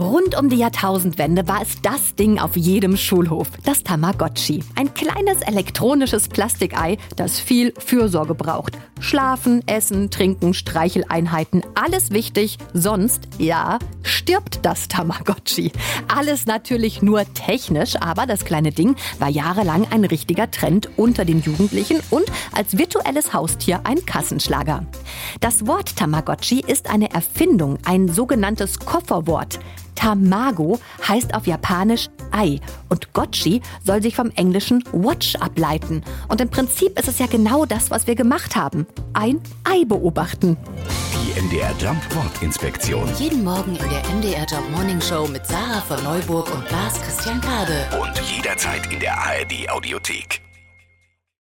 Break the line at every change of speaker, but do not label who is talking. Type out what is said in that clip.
Rund um die Jahrtausendwende war es das Ding auf jedem Schulhof, das Tamagotchi. Ein kleines elektronisches Plastikei, das viel Fürsorge braucht. Schlafen, Essen, Trinken, Streicheleinheiten, alles wichtig. Sonst, ja, stirbt das Tamagotchi. Alles natürlich nur technisch, aber das kleine Ding war jahrelang ein richtiger Trend unter den Jugendlichen und als virtuelles Haustier ein Kassenschlager. Das Wort Tamagotchi ist eine Erfindung, ein sogenanntes Kofferwort. Tamago heißt auf Japanisch Ei und Gotchi soll sich vom englischen Watch ableiten. Und im Prinzip ist es ja genau das, was wir gemacht haben. Ein Ei beobachten.
Die MDR Jump Wortinspektion.
Jeden Morgen in der MDR Job Morning Show mit Sarah von Neuburg und Lars Christian Kade.
Und jederzeit in der ARD Audiothek.